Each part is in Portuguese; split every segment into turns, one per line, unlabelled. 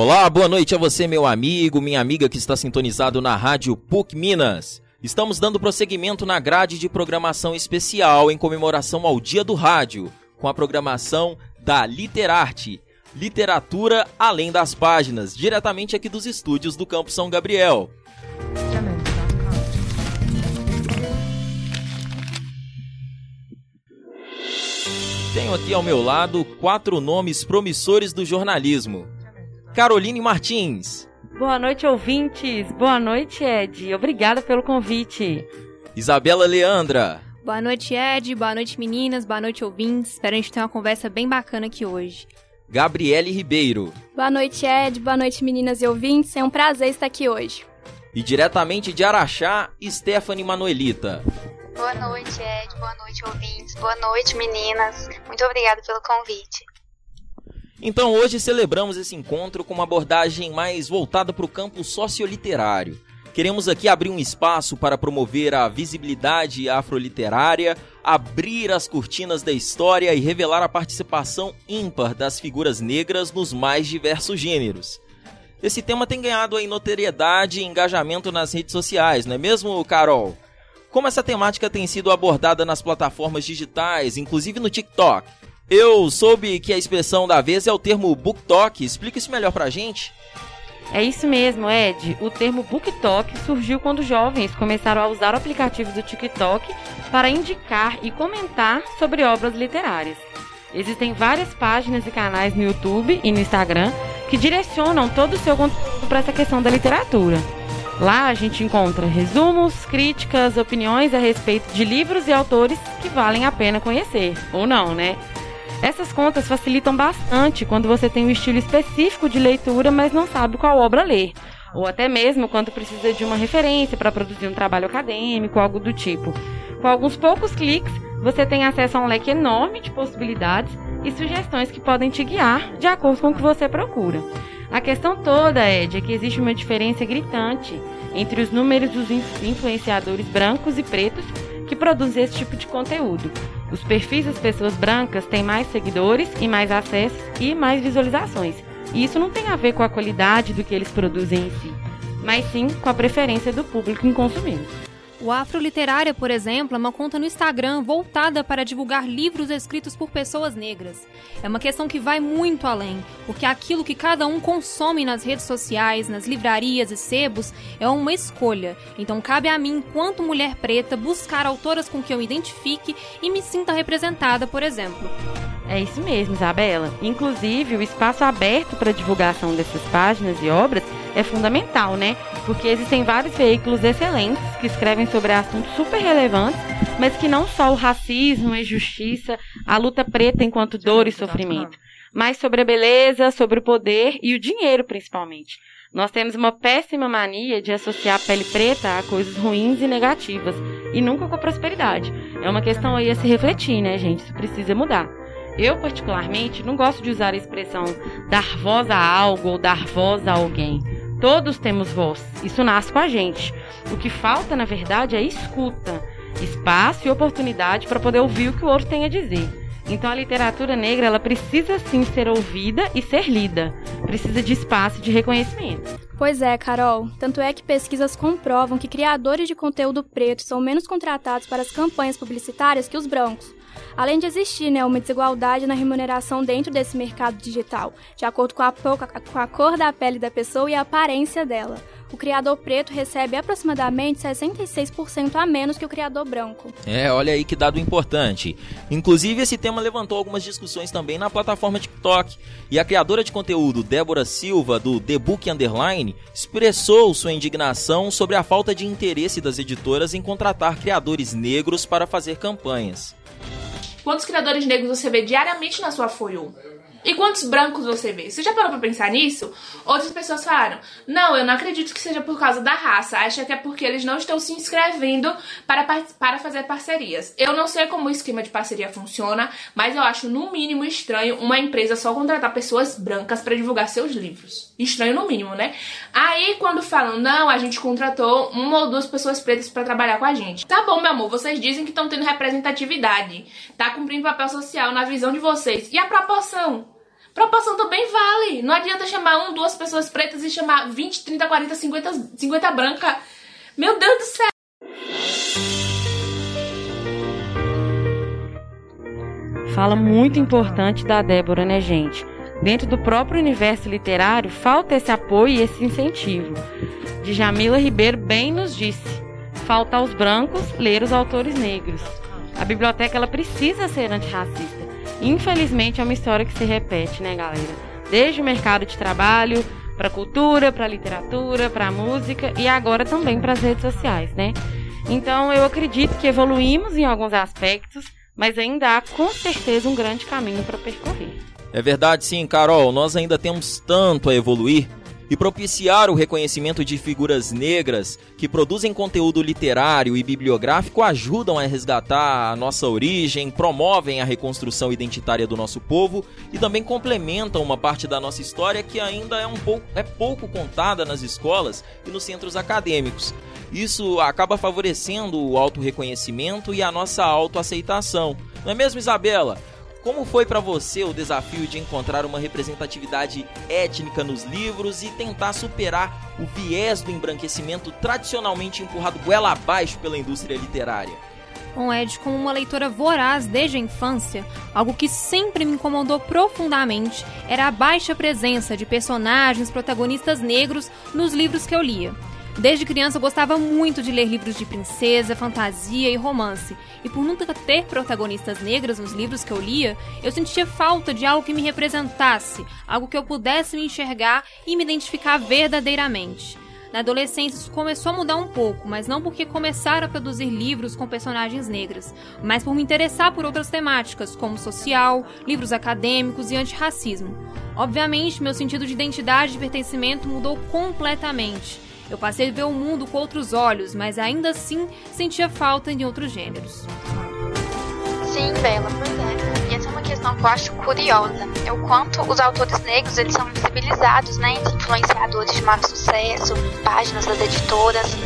Olá, boa noite a você, meu amigo, minha amiga que está sintonizado na Rádio PUC Minas. Estamos dando prosseguimento na grade de programação especial em comemoração ao Dia do Rádio, com a programação da Literarte, literatura além das páginas, diretamente aqui dos estúdios do Campo São Gabriel. Tenho aqui ao meu lado quatro nomes promissores do jornalismo. Caroline Martins.
Boa noite, ouvintes. Boa noite, Ed. Obrigada pelo convite.
Isabela Leandra.
Boa noite, Ed. Boa noite, meninas. Boa noite, ouvintes. Espero a gente ter uma conversa bem bacana aqui hoje.
Gabriele Ribeiro.
Boa noite, Ed. Boa noite, meninas e ouvintes. É um prazer estar aqui hoje.
E diretamente de Araxá, Stephanie Manuelita.
Boa noite, Ed. Boa noite, ouvintes. Boa noite, meninas. Muito obrigada pelo convite.
Então hoje celebramos esse encontro com uma abordagem mais voltada para o campo socioliterário. Queremos aqui abrir um espaço para promover a visibilidade afroliterária, abrir as cortinas da história e revelar a participação ímpar das figuras negras nos mais diversos gêneros. Esse tema tem ganhado aí notoriedade e engajamento nas redes sociais, não é mesmo, Carol? Como essa temática tem sido abordada nas plataformas digitais, inclusive no TikTok? Eu soube que a expressão da vez é o termo BookTok. Explica isso melhor pra gente.
É isso mesmo, Ed. O termo BookTok surgiu quando jovens começaram a usar o aplicativo do TikTok para indicar e comentar sobre obras literárias. Existem várias páginas e canais no YouTube e no Instagram que direcionam todo o seu conteúdo para essa questão da literatura. Lá a gente encontra resumos, críticas, opiniões a respeito de livros e autores que valem a pena conhecer, ou não, né? Essas contas facilitam bastante quando você tem um estilo específico de leitura, mas não sabe qual obra ler. Ou até mesmo quando precisa de uma referência para produzir um trabalho acadêmico, algo do tipo. Com alguns poucos cliques, você tem acesso a um leque enorme de possibilidades e sugestões que podem te guiar de acordo com o que você procura. A questão toda, Ed, é que existe uma diferença gritante entre os números dos influenciadores brancos e pretos que produzem esse tipo de conteúdo. Os perfis das pessoas brancas têm mais seguidores e mais acessos e mais visualizações. E isso não tem a ver com a qualidade do que eles produzem em si, mas sim com a preferência do público em consumir.
O Afroliterária, por exemplo, é uma conta no Instagram voltada para divulgar livros escritos por pessoas negras. É uma questão que vai muito além, porque aquilo que cada um consome nas redes sociais, nas livrarias e sebos, é uma escolha. Então cabe a mim, enquanto mulher preta, buscar autoras com que eu identifique e me sinta representada, por exemplo.
É isso mesmo, Isabela. Inclusive, o espaço aberto para divulgação dessas páginas e obras é fundamental, né? Porque existem vários veículos excelentes que escrevem sobre assuntos super relevantes, mas que não só o racismo, a injustiça, a luta preta enquanto dor e sofrimento, mas sobre a beleza, sobre o poder e o dinheiro, principalmente. Nós temos uma péssima mania de associar a pele preta a coisas ruins e negativas, e nunca com a prosperidade. É uma questão aí a se refletir, né, gente? Isso precisa mudar. Eu, particularmente, não gosto de usar a expressão dar voz a algo ou dar voz a alguém. Todos temos voz, isso nasce com a gente. O que falta, na verdade, é escuta, espaço e oportunidade para poder ouvir o que o outro tem a dizer. Então a literatura negra ela precisa sim ser ouvida e ser lida. Precisa de espaço e de reconhecimento.
Pois é, Carol. Tanto é que pesquisas comprovam que criadores de conteúdo preto são menos contratados para as campanhas publicitárias que os brancos. Além de existir né, uma desigualdade na remuneração dentro desse mercado digital, de acordo com a, com a cor da pele da pessoa e a aparência dela. O criador preto recebe aproximadamente 66% a menos que o criador branco.
É, olha aí que dado importante. Inclusive, esse tema levantou algumas discussões também na plataforma TikTok. E a criadora de conteúdo, Débora Silva, do The Book Underline, expressou sua indignação sobre a falta de interesse das editoras em contratar criadores negros para fazer campanhas.
Quantos criadores negros você vê diariamente na sua For e quantos brancos você vê? Você já parou pra pensar nisso? Outras pessoas falaram: Não, eu não acredito que seja por causa da raça. Acho que é porque eles não estão se inscrevendo para, para fazer parcerias. Eu não sei como o esquema de parceria funciona, mas eu acho no mínimo estranho uma empresa só contratar pessoas brancas para divulgar seus livros. Estranho no mínimo, né? Aí quando falam: Não, a gente contratou uma ou duas pessoas pretas para trabalhar com a gente. Tá bom, meu amor, vocês dizem que estão tendo representatividade, tá cumprindo papel social na visão de vocês. E a proporção? Proporção também vale. Não adianta chamar um, duas pessoas pretas e chamar 20, 30, 40, 50, 50 branca. Meu Deus do céu!
Fala muito importante da Débora, né, gente? Dentro do próprio universo literário, falta esse apoio e esse incentivo. De Jamila Ribeiro bem nos disse: falta aos brancos ler os autores negros. A biblioteca ela precisa ser antirracista. Infelizmente é uma história que se repete, né, galera? Desde o mercado de trabalho, para cultura, para literatura, para música e agora também para as redes sociais, né? Então eu acredito que evoluímos em alguns aspectos, mas ainda há com certeza um grande caminho para percorrer.
É verdade, sim, Carol. Nós ainda temos tanto a evoluir e propiciar o reconhecimento de figuras negras que produzem conteúdo literário e bibliográfico ajudam a resgatar a nossa origem, promovem a reconstrução identitária do nosso povo e também complementam uma parte da nossa história que ainda é um pouco é pouco contada nas escolas e nos centros acadêmicos. Isso acaba favorecendo o auto-reconhecimento e a nossa autoaceitação. Não é mesmo, Isabela? Como foi para você o desafio de encontrar uma representatividade étnica nos livros e tentar superar o viés do embranquecimento tradicionalmente empurrado goela abaixo pela indústria literária?
Bom, Ed, como uma leitora voraz desde a infância, algo que sempre me incomodou profundamente era a baixa presença de personagens protagonistas negros nos livros que eu lia. Desde criança eu gostava muito de ler livros de princesa, fantasia e romance, e por nunca ter protagonistas negras nos livros que eu lia, eu sentia falta de algo que me representasse, algo que eu pudesse me enxergar e me identificar verdadeiramente. Na adolescência isso começou a mudar um pouco, mas não porque começaram a produzir livros com personagens negras, mas por me interessar por outras temáticas, como social, livros acadêmicos e antirracismo. Obviamente, meu sentido de identidade e pertencimento mudou completamente eu passei a ver o mundo com outros olhos, mas ainda assim sentia falta em outros gêneros.
Sim, Bela, pois é. E essa é uma questão que eu acho curiosa. É o quanto os autores negros eles são visibilizados, né, influenciadores de maior sucesso, páginas das editoras.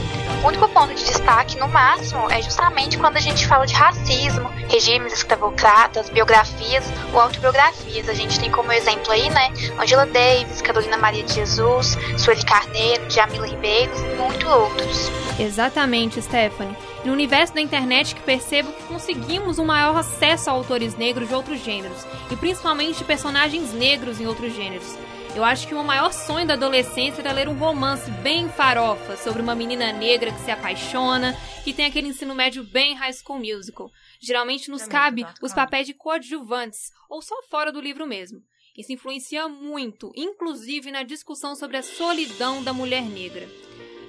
O único ponto de destaque, no máximo, é justamente quando a gente fala de racismo, regimes escravocratas, biografias ou autobiografias. A gente tem como exemplo aí, né, Angela Davis, Carolina Maria de Jesus, Sueli Carneiro, Jamila Ribeiro e muitos outros.
Exatamente, Stephanie. No universo da internet que percebo que conseguimos um maior acesso a autores negros de outros gêneros, e principalmente personagens negros em outros gêneros. Eu acho que o maior sonho da adolescência era ler um romance bem farofa sobre uma menina negra que se apaixona, que tem aquele ensino médio bem high school musical. Geralmente nos cabe os papéis de coadjuvantes, ou só fora do livro mesmo. Isso influencia muito, inclusive na discussão sobre a solidão da mulher negra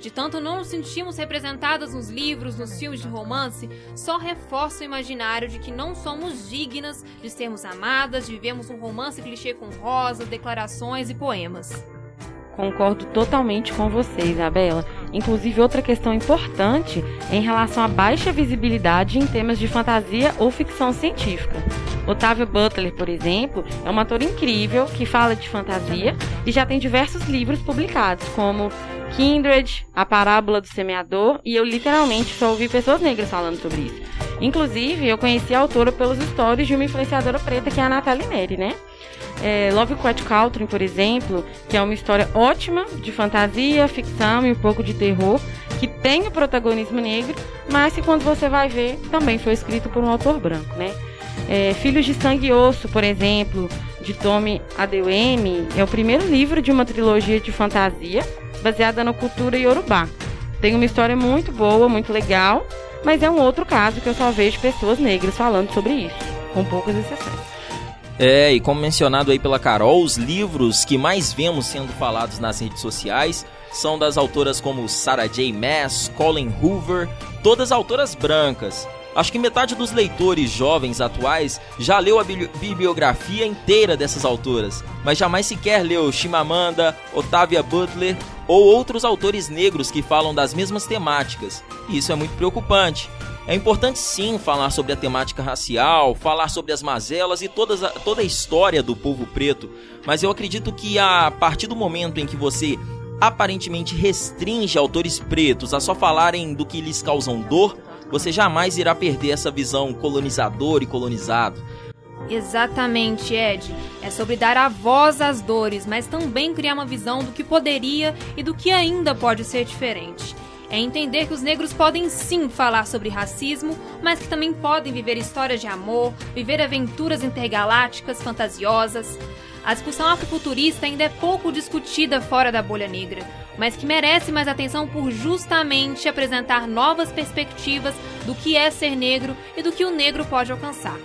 de tanto não nos sentimos representadas nos livros, nos filmes de romance, só reforça o imaginário de que não somos dignas de sermos amadas, de vivermos um romance clichê com rosas, declarações e poemas.
Concordo totalmente com você, Isabela. Inclusive, outra questão importante é em relação à baixa visibilidade em temas de fantasia ou ficção científica. Otávio Butler, por exemplo, é um ator incrível que fala de fantasia e já tem diversos livros publicados, como Kindred, A Parábola do Semeador, e eu literalmente só ouvi pessoas negras falando sobre isso. Inclusive, eu conheci a autora pelos stories de uma influenciadora preta que é a Natalie Neri, né? É, Lovecraft Country, por exemplo, que é uma história ótima de fantasia, ficção e um pouco de terror, que tem o protagonismo negro, mas que quando você vai ver, também foi escrito por um autor branco, né? É, Filhos de Sangue e Osso, por exemplo, de Tommy Adewemi, é o primeiro livro de uma trilogia de fantasia baseada na cultura iorubá. Tem uma história muito boa, muito legal, mas é um outro caso que eu só vejo pessoas negras falando sobre isso, com poucas exceções.
É, e como mencionado aí pela Carol, os livros que mais vemos sendo falados nas redes sociais são das autoras como Sarah J. Maas, Colin Hoover, todas autoras brancas. Acho que metade dos leitores jovens atuais já leu a bibliografia inteira dessas autoras, mas jamais sequer leu Chimamanda, Octavia Butler ou outros autores negros que falam das mesmas temáticas. E isso é muito preocupante. É importante sim falar sobre a temática racial, falar sobre as mazelas e todas a, toda a história do povo preto, mas eu acredito que a partir do momento em que você aparentemente restringe autores pretos a só falarem do que lhes causam dor, você jamais irá perder essa visão colonizador e colonizado.
Exatamente, Ed. É sobre dar a voz às dores, mas também criar uma visão do que poderia e do que ainda pode ser diferente. É entender que os negros podem sim falar sobre racismo, mas que também podem viver histórias de amor, viver aventuras intergalácticas fantasiosas. A discussão afrofuturista ainda é pouco discutida fora da bolha negra, mas que merece mais atenção por justamente apresentar novas perspectivas do que é ser negro e do que o negro pode alcançar.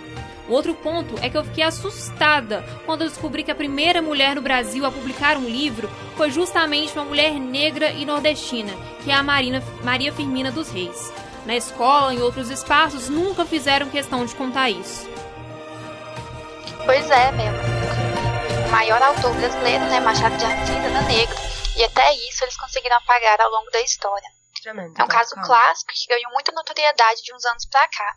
Outro ponto é que eu fiquei assustada quando descobri que a primeira mulher no Brasil a publicar um livro foi justamente uma mulher negra e nordestina, que é a Marina, Maria Firmina dos Reis. Na escola em outros espaços nunca fizeram questão de contar isso.
Pois é, mesmo. O maior autor brasileiro, né, Machado de Assis, era negro. E até isso eles conseguiram apagar ao longo da história. É um caso clássico que ganhou muita notoriedade de uns anos pra cá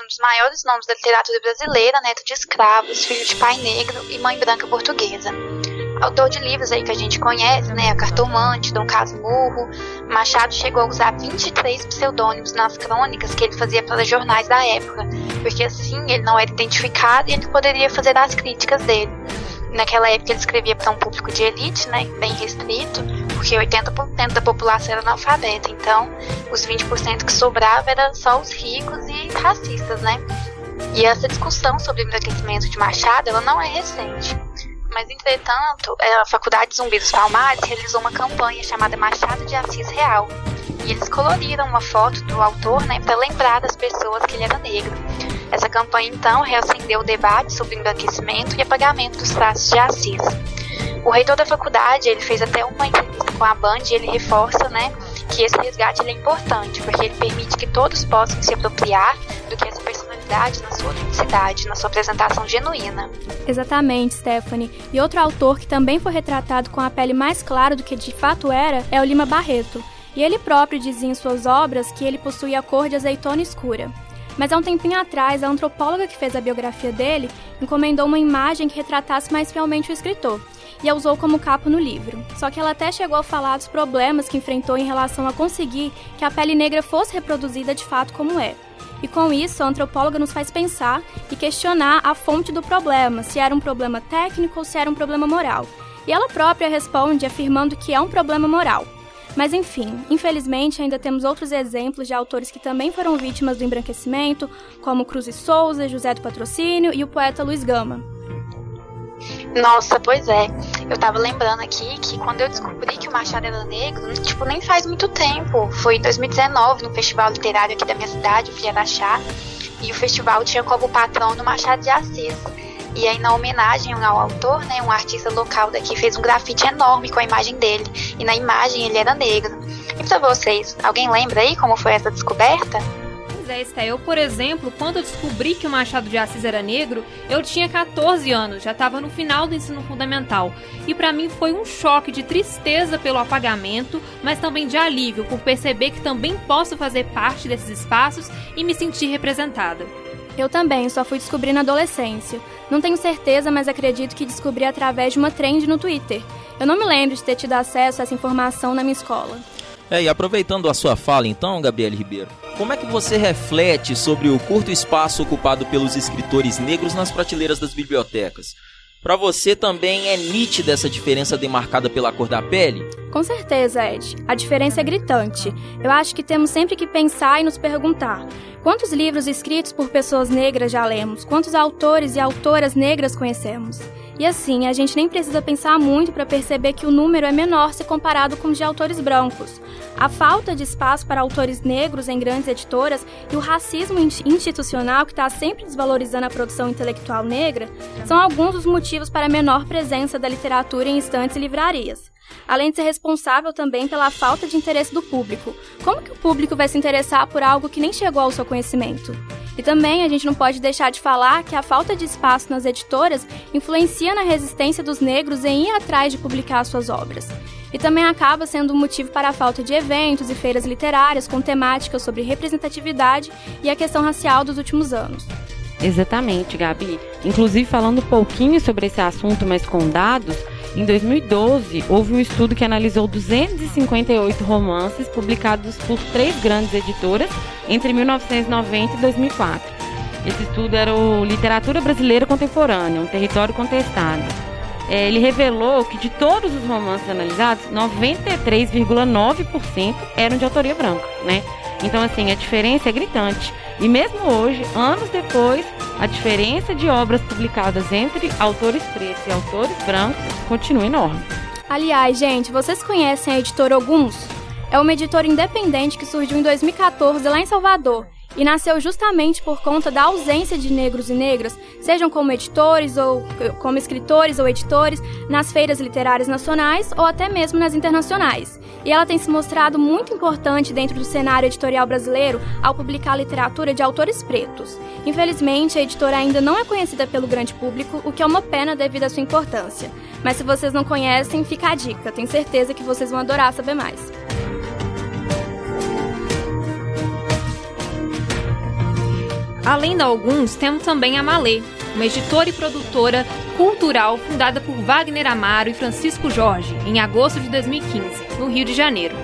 um dos maiores nomes da literatura brasileira, neto de escravos, filho de pai negro e mãe branca portuguesa. Autor de livros aí que a gente conhece, né? A Cartomante, Dom Casmurro. Machado chegou a usar 23 pseudônimos nas crônicas que ele fazia para jornais da época, porque assim ele não era identificado e ele poderia fazer as críticas dele. Naquela época ele escrevia para um público de elite, né? Bem restrito porque 80% da população era analfabeta, então os 20% que sobrava era só os ricos e racistas, né? E essa discussão sobre o enriquecimento de Machado, ela não é recente. Mas, entretanto, é, a Faculdade Zumbi dos Palmares realizou uma campanha chamada Machado de Assis Real. E eles coloriram uma foto do autor né, para lembrar das pessoas que ele era negro. Essa campanha, então, reacendeu o debate sobre embranquecimento e apagamento dos traços de Assis. O reitor da faculdade, ele fez até uma entrevista com a Band e ele reforça, né, que esse resgate é importante, porque ele permite que todos possam se apropriar do que essa personalidade na sua autenticidade, na sua apresentação genuína.
Exatamente, Stephanie. E outro autor que também foi retratado com a pele mais clara do que de fato era é o Lima Barreto. E ele próprio dizia em suas obras que ele possuía a cor de azeitona escura. Mas há um tempinho atrás, a antropóloga que fez a biografia dele encomendou uma imagem que retratasse mais fielmente o escritor e a usou como capa no livro. Só que ela até chegou a falar dos problemas que enfrentou em relação a conseguir que a pele negra fosse reproduzida de fato como é. E com isso, a antropóloga nos faz pensar e questionar a fonte do problema, se era um problema técnico ou se era um problema moral. E ela própria responde afirmando que é um problema moral. Mas enfim, infelizmente ainda temos outros exemplos de autores que também foram vítimas do embranquecimento, como Cruz e Souza, José do Patrocínio e o poeta Luiz Gama.
Nossa, pois é. Eu tava lembrando aqui que quando eu descobri que o Machado era negro, tipo, nem faz muito tempo. Foi em 2019, no festival literário aqui da minha cidade, o Fiaraxá. E o festival tinha como patrono Machado de Assis. E aí, na homenagem ao autor, né, um artista local daqui fez um grafite enorme com a imagem dele. E na imagem ele era negro. E pra vocês, alguém lembra aí como foi essa descoberta?
é, Eu, por exemplo, quando eu descobri que o Machado de Assis era negro, eu tinha 14 anos, já estava no final do ensino fundamental. E para mim foi um choque de tristeza pelo apagamento, mas também de alívio por perceber que também posso fazer parte desses espaços e me sentir representada.
Eu também, só fui descobrir na adolescência. Não tenho certeza, mas acredito que descobri através de uma trend no Twitter. Eu não me lembro de ter tido acesso a essa informação na minha escola.
É, e aproveitando a sua fala então, Gabriele Ribeiro, como é que você reflete sobre o curto espaço ocupado pelos escritores negros nas prateleiras das bibliotecas? Para você também é nítida essa diferença demarcada pela cor da pele?
Com certeza, Ed. A diferença é gritante. Eu acho que temos sempre que pensar e nos perguntar: quantos livros escritos por pessoas negras já lemos? Quantos autores e autoras negras conhecemos? E assim, a gente nem precisa pensar muito para perceber que o número é menor se comparado com os de autores brancos. A falta de espaço para autores negros em grandes editoras e o racismo institucional que está sempre desvalorizando a produção intelectual negra são alguns dos motivos para a menor presença da literatura em estantes e livrarias. Além de ser responsável também pela falta de interesse do público. Como que o público vai se interessar por algo que nem chegou ao seu conhecimento? E também a gente não pode deixar de falar que a falta de espaço nas editoras influencia na resistência dos negros em ir atrás de publicar suas obras. E também acaba sendo um motivo para a falta de eventos e feiras literárias com temáticas sobre representatividade e a questão racial dos últimos anos.
Exatamente, Gabi. Inclusive, falando um pouquinho sobre esse assunto, mas com dados, em 2012, houve um estudo que analisou 258 romances publicados por três grandes editoras entre 1990 e 2004. Esse estudo era o Literatura Brasileira Contemporânea, um território contestado. É, ele revelou que de todos os romances analisados, 93,9% eram de autoria branca, né? Então, assim, a diferença é gritante. E mesmo hoje, anos depois, a diferença de obras publicadas entre autores pretos e autores brancos continua enorme.
Aliás, gente, vocês conhecem a editora Alguns? É uma editora independente que surgiu em 2014 lá em Salvador e nasceu justamente por conta da ausência de negros e negras, sejam como editores ou como escritores ou editores, nas feiras literárias nacionais ou até mesmo nas internacionais. E ela tem se mostrado muito importante dentro do cenário editorial brasileiro ao publicar literatura de autores pretos. Infelizmente, a editora ainda não é conhecida pelo grande público, o que é uma pena devido à sua importância. Mas se vocês não conhecem, fica a dica, tenho certeza que vocês vão adorar saber mais.
Além de alguns, temos também a Malê, uma editora e produtora cultural fundada por Wagner Amaro e Francisco Jorge em agosto de 2015, no Rio de Janeiro.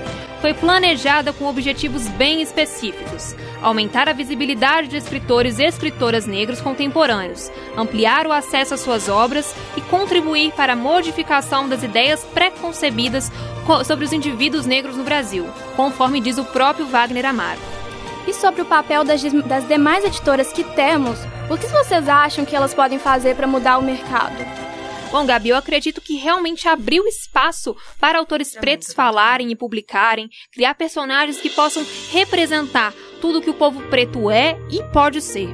Foi planejada com objetivos bem específicos: aumentar a visibilidade de escritores e escritoras negros contemporâneos, ampliar o acesso às suas obras e contribuir para a modificação das ideias preconcebidas sobre os indivíduos negros no Brasil, conforme diz o próprio Wagner Amaro.
E sobre o papel das, das demais editoras que temos, o que vocês acham que elas podem fazer para mudar o mercado?
Bom, Gabi, eu acredito que realmente abriu espaço para autores pretos falarem e publicarem, criar personagens que possam representar tudo que o povo preto é e pode ser.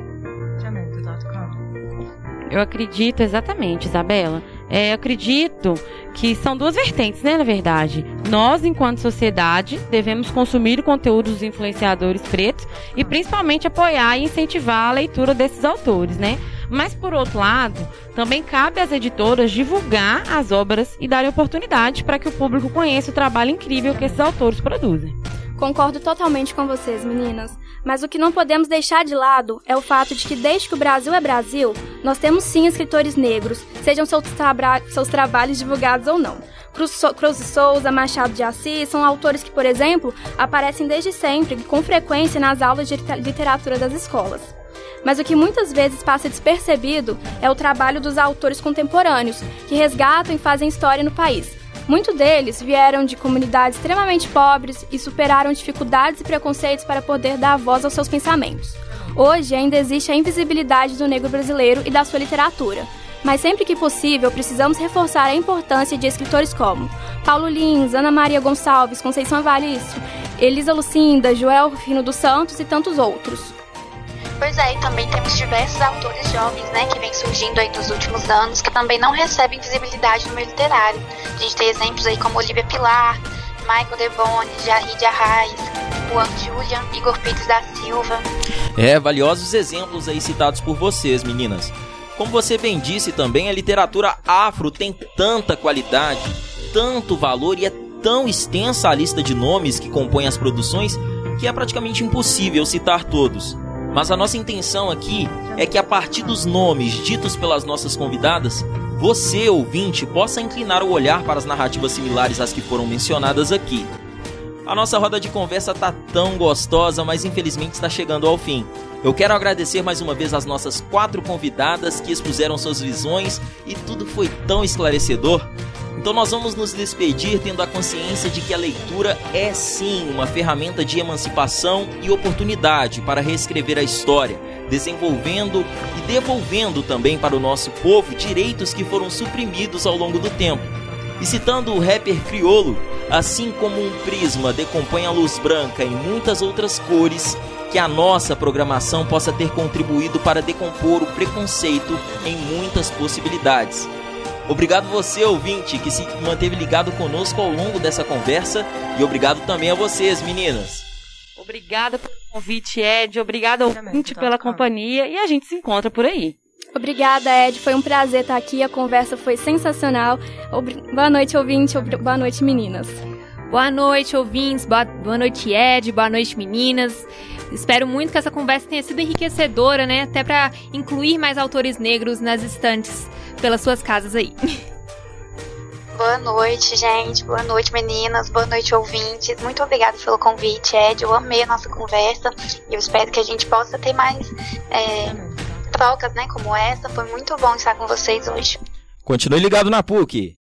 Eu acredito exatamente, Isabela. É, acredito que são duas vertentes, né, na verdade. Nós, enquanto sociedade, devemos consumir o conteúdo dos influenciadores pretos e principalmente apoiar e incentivar a leitura desses autores, né? Mas, por outro lado, também cabe às editoras divulgar as obras e dar oportunidade para que o público conheça o trabalho incrível que esses autores produzem.
Concordo totalmente com vocês, meninas. Mas o que não podemos deixar de lado é o fato de que, desde que o Brasil é Brasil, nós temos sim escritores negros, sejam seus, tra seus trabalhos divulgados ou não. Cruz, so Cruz Souza, Machado de Assis são autores que, por exemplo, aparecem desde sempre, com frequência, nas aulas de literatura das escolas. Mas o que muitas vezes passa despercebido é o trabalho dos autores contemporâneos, que resgatam e fazem história no país Muitos deles vieram de comunidades extremamente pobres e superaram dificuldades e preconceitos para poder dar voz aos seus pensamentos. Hoje ainda existe a invisibilidade do negro brasileiro e da sua literatura, mas sempre que possível precisamos reforçar a importância de escritores como Paulo Lins, Ana Maria Gonçalves, Conceição Evaristo, Elisa Lucinda, Joel Rufino dos Santos e tantos outros.
Pois é, e também temos diversos autores jovens, né, que vêm surgindo aí nos últimos anos, que também não recebem visibilidade no meio literário. A gente tem exemplos aí como Olivia Pilar, Michael Deboni, Jair de Arraes, Juan Julian, Igor Pires da Silva.
É, valiosos exemplos aí citados por vocês, meninas. Como você bem disse também, a literatura afro tem tanta qualidade, tanto valor e é tão extensa a lista de nomes que compõem as produções que é praticamente impossível citar todos. Mas a nossa intenção aqui é que a partir dos nomes ditos pelas nossas convidadas, você, ouvinte, possa inclinar o olhar para as narrativas similares às que foram mencionadas aqui. A nossa roda de conversa tá tão gostosa, mas infelizmente está chegando ao fim. Eu quero agradecer mais uma vez às nossas quatro convidadas que expuseram suas visões e tudo foi tão esclarecedor. Então nós vamos nos despedir tendo a consciência de que a leitura é sim uma ferramenta de emancipação e oportunidade para reescrever a história, desenvolvendo e devolvendo também para o nosso povo direitos que foram suprimidos ao longo do tempo. E citando o rapper criolo, assim como um prisma decompõe a luz branca em muitas outras cores, que a nossa programação possa ter contribuído para decompor o preconceito em muitas possibilidades. Obrigado você, ouvinte, que se manteve ligado conosco ao longo dessa conversa. E obrigado também a vocês, meninas.
Obrigada pelo convite, Ed. Obrigada, ouvinte, pela companhia. E a gente se encontra por aí.
Obrigada, Ed. Foi um prazer estar aqui. A conversa foi sensacional. Boa noite, ouvinte. Boa noite, meninas.
Boa noite, ouvintes. Boa noite, Ed. Boa noite, meninas. Espero muito que essa conversa tenha sido enriquecedora, né? Até para incluir mais autores negros nas estantes pelas suas casas aí.
Boa noite, gente. Boa noite, meninas. Boa noite, ouvintes. Muito obrigada pelo convite, Ed. Eu amei a nossa conversa e eu espero que a gente possa ter mais é, trocas, né, como essa. Foi muito bom estar com vocês hoje.
Continue ligado na PUC.